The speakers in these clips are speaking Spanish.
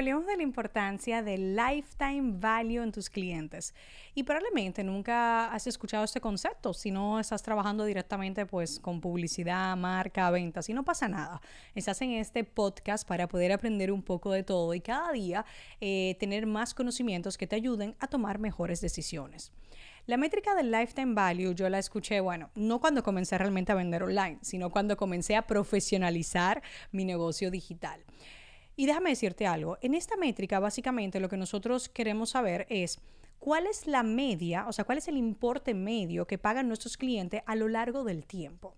Hablemos de la importancia del lifetime value en tus clientes. Y probablemente nunca has escuchado este concepto si no estás trabajando directamente pues con publicidad, marca, ventas y no pasa nada. Estás en este podcast para poder aprender un poco de todo y cada día eh, tener más conocimientos que te ayuden a tomar mejores decisiones. La métrica del lifetime value yo la escuché, bueno, no cuando comencé realmente a vender online, sino cuando comencé a profesionalizar mi negocio digital. Y déjame decirte algo, en esta métrica básicamente lo que nosotros queremos saber es cuál es la media, o sea, cuál es el importe medio que pagan nuestros clientes a lo largo del tiempo.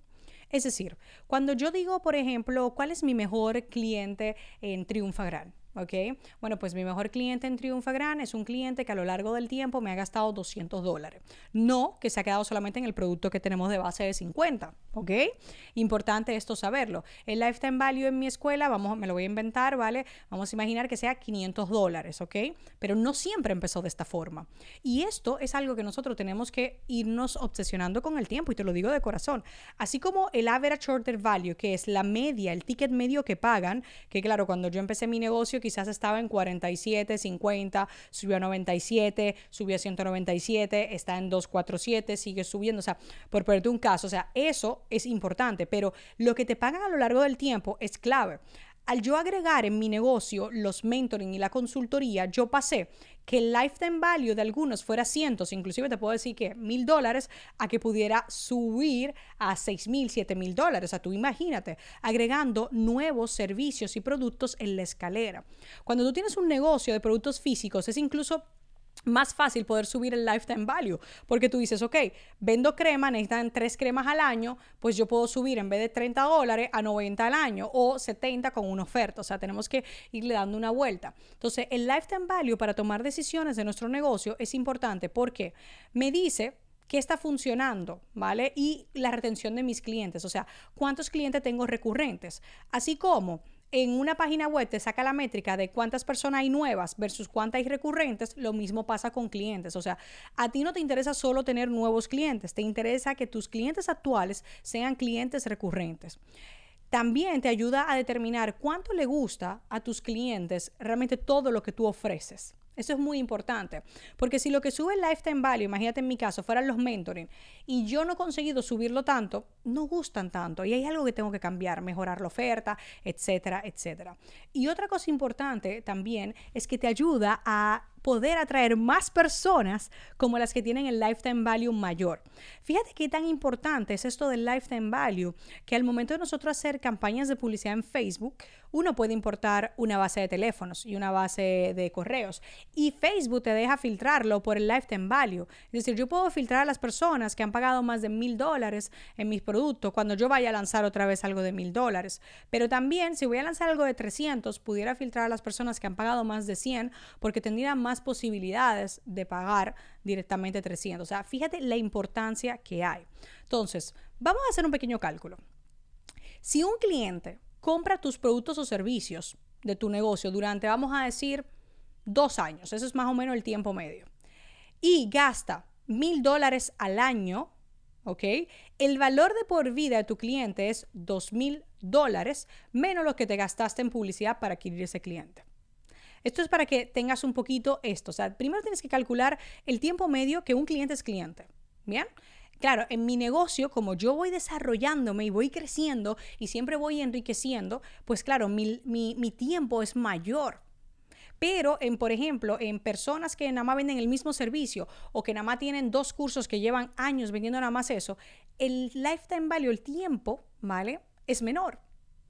Es decir, cuando yo digo, por ejemplo, cuál es mi mejor cliente en Triunfa Gran, ¿ok? Bueno, pues mi mejor cliente en Triunfa Gran es un cliente que a lo largo del tiempo me ha gastado 200 dólares. No que se ha quedado solamente en el producto que tenemos de base de 50, ¿ok? Importante esto saberlo. El lifetime value en mi escuela, vamos, me lo voy a inventar, ¿vale? Vamos a imaginar que sea 500 dólares, ¿ok? Pero no siempre empezó de esta forma. Y esto es algo que nosotros tenemos que irnos obsesionando con el tiempo, y te lo digo de corazón. Así como el average order value, que es la media, el ticket medio que pagan, que claro, cuando yo empecé mi negocio, quizás estaba en 47, 50, subió a 97, subió a 197, está en 247, sigue subiendo, o sea, por ponerte un caso, o sea, eso es importante, pero lo que te pagan a lo largo del tiempo es clave. Al yo agregar en mi negocio los mentoring y la consultoría, yo pasé que el lifetime value de algunos fuera cientos, inclusive te puedo decir que mil dólares, a que pudiera subir a seis mil, siete mil dólares. O sea, tú imagínate, agregando nuevos servicios y productos en la escalera. Cuando tú tienes un negocio de productos físicos, es incluso más fácil poder subir el lifetime value, porque tú dices, ok, vendo crema, necesitan tres cremas al año, pues yo puedo subir en vez de 30 dólares a 90 al año o 70 con una oferta, o sea, tenemos que irle dando una vuelta. Entonces, el lifetime value para tomar decisiones de nuestro negocio es importante porque me dice qué está funcionando, ¿vale? Y la retención de mis clientes, o sea, cuántos clientes tengo recurrentes, así como en una página web te saca la métrica de cuántas personas hay nuevas versus cuántas hay recurrentes, lo mismo pasa con clientes. O sea, a ti no te interesa solo tener nuevos clientes, te interesa que tus clientes actuales sean clientes recurrentes. También te ayuda a determinar cuánto le gusta a tus clientes realmente todo lo que tú ofreces. Eso es muy importante, porque si lo que sube el lifetime value, imagínate en mi caso, fueran los mentoring, y yo no he conseguido subirlo tanto, no gustan tanto, y hay algo que tengo que cambiar, mejorar la oferta, etcétera, etcétera. Y otra cosa importante también es que te ayuda a poder atraer más personas como las que tienen el lifetime value mayor. Fíjate qué tan importante es esto del lifetime value, que al momento de nosotros hacer campañas de publicidad en Facebook, uno puede importar una base de teléfonos y una base de correos. Y Facebook te deja filtrarlo por el lifetime value. Es decir, yo puedo filtrar a las personas que han pagado más de mil dólares en mis productos cuando yo vaya a lanzar otra vez algo de mil dólares. Pero también, si voy a lanzar algo de 300, pudiera filtrar a las personas que han pagado más de 100 porque tendrían más posibilidades de pagar directamente 300. O sea, fíjate la importancia que hay. Entonces, vamos a hacer un pequeño cálculo. Si un cliente compra tus productos o servicios de tu negocio durante, vamos a decir, dos años, eso es más o menos el tiempo medio, y gasta mil dólares al año, ¿ok? El valor de por vida de tu cliente es dos mil dólares menos lo que te gastaste en publicidad para adquirir ese cliente. Esto es para que tengas un poquito esto. O sea, primero tienes que calcular el tiempo medio que un cliente es cliente. ¿Bien? Claro, en mi negocio, como yo voy desarrollándome y voy creciendo y siempre voy enriqueciendo, pues claro, mi, mi tiempo es mayor. Pero en, por ejemplo, en personas que nada más venden el mismo servicio o que nada más tienen dos cursos que llevan años vendiendo nada más eso, el lifetime value, el tiempo, ¿vale? Es menor.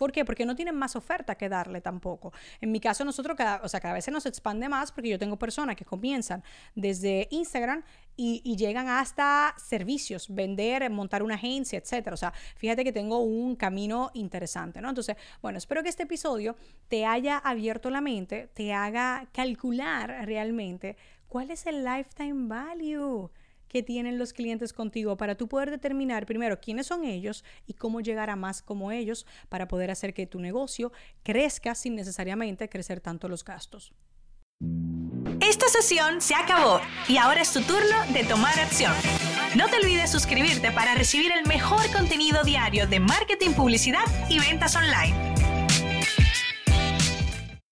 ¿Por qué? Porque no tienen más oferta que darle tampoco. En mi caso, nosotros cada, o sea, cada vez se nos expande más porque yo tengo personas que comienzan desde Instagram y, llegan hasta servicios, vender, montar una agencia, etcétera. O sea, fíjate que tengo un camino interesante, ¿no? Entonces, bueno, espero que este episodio te haya abierto la mente, te haga calcular realmente cuál es el lifetime value que tienen los clientes contigo para tú poder determinar primero quiénes son ellos y cómo llegar a más como ellos para poder hacer que tu negocio crezca sin necesariamente crecer tanto los gastos. Esta sesión se acabó y ahora es tu turno de tomar acción. No te olvides suscribirte para recibir el mejor contenido diario de marketing, publicidad y ventas online.